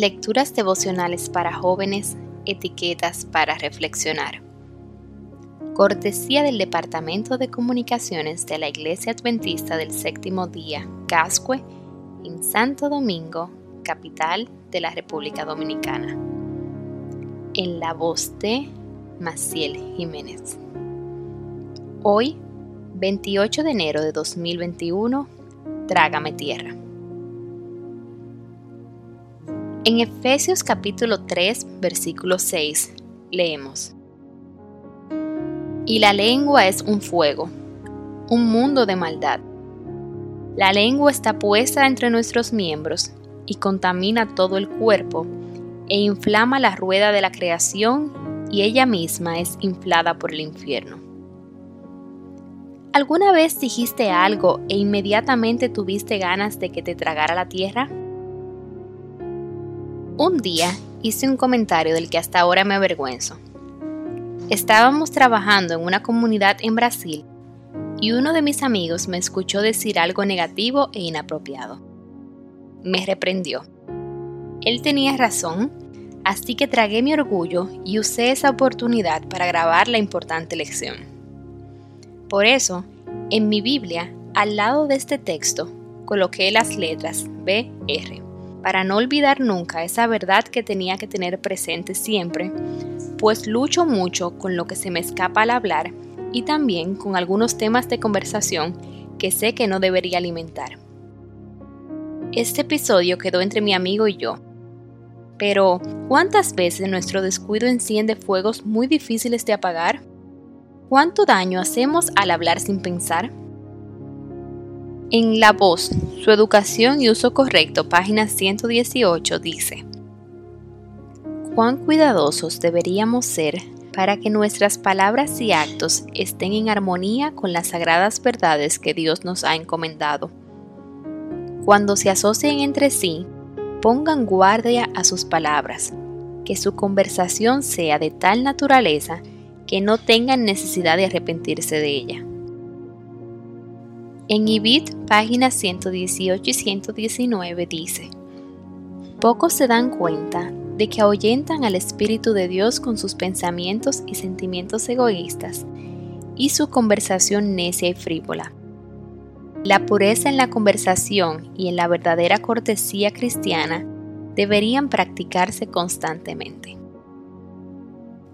Lecturas devocionales para jóvenes, etiquetas para reflexionar. Cortesía del Departamento de Comunicaciones de la Iglesia Adventista del Séptimo Día, Cascue, en Santo Domingo, capital de la República Dominicana. En la voz de Maciel Jiménez. Hoy, 28 de enero de 2021, Trágame Tierra. En Efesios capítulo 3, versículo 6, leemos. Y la lengua es un fuego, un mundo de maldad. La lengua está puesta entre nuestros miembros y contamina todo el cuerpo e inflama la rueda de la creación y ella misma es inflada por el infierno. ¿Alguna vez dijiste algo e inmediatamente tuviste ganas de que te tragara la tierra? Un día hice un comentario del que hasta ahora me avergüenzo. Estábamos trabajando en una comunidad en Brasil y uno de mis amigos me escuchó decir algo negativo e inapropiado. Me reprendió. Él tenía razón, así que tragué mi orgullo y usé esa oportunidad para grabar la importante lección. Por eso, en mi Biblia, al lado de este texto, coloqué las letras BR para no olvidar nunca esa verdad que tenía que tener presente siempre, pues lucho mucho con lo que se me escapa al hablar y también con algunos temas de conversación que sé que no debería alimentar. Este episodio quedó entre mi amigo y yo. Pero, ¿cuántas veces nuestro descuido enciende fuegos muy difíciles de apagar? ¿Cuánto daño hacemos al hablar sin pensar? En La Voz, su educación y uso correcto, página 118, dice, Cuán cuidadosos deberíamos ser para que nuestras palabras y actos estén en armonía con las sagradas verdades que Dios nos ha encomendado. Cuando se asocien entre sí, pongan guardia a sus palabras, que su conversación sea de tal naturaleza que no tengan necesidad de arrepentirse de ella. En Ibid, páginas 118 y 119 dice, Pocos se dan cuenta de que ahuyentan al Espíritu de Dios con sus pensamientos y sentimientos egoístas y su conversación necia y frívola. La pureza en la conversación y en la verdadera cortesía cristiana deberían practicarse constantemente.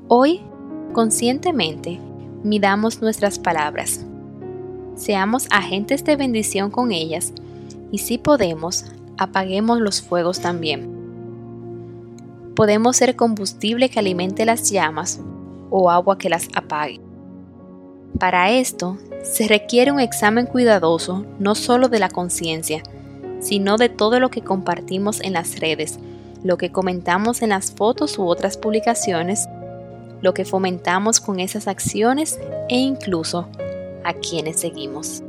Hoy, conscientemente, midamos nuestras palabras seamos agentes de bendición con ellas y si podemos, apaguemos los fuegos también. Podemos ser combustible que alimente las llamas o agua que las apague. Para esto, se requiere un examen cuidadoso no solo de la conciencia, sino de todo lo que compartimos en las redes, lo que comentamos en las fotos u otras publicaciones, lo que fomentamos con esas acciones e incluso a quienes seguimos.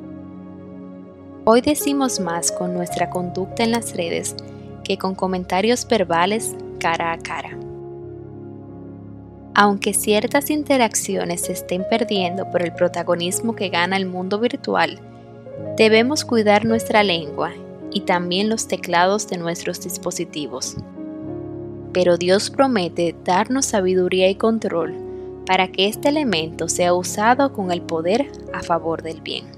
Hoy decimos más con nuestra conducta en las redes que con comentarios verbales cara a cara. Aunque ciertas interacciones se estén perdiendo por el protagonismo que gana el mundo virtual, debemos cuidar nuestra lengua y también los teclados de nuestros dispositivos. Pero Dios promete darnos sabiduría y control para que este elemento sea usado con el poder a favor del bien.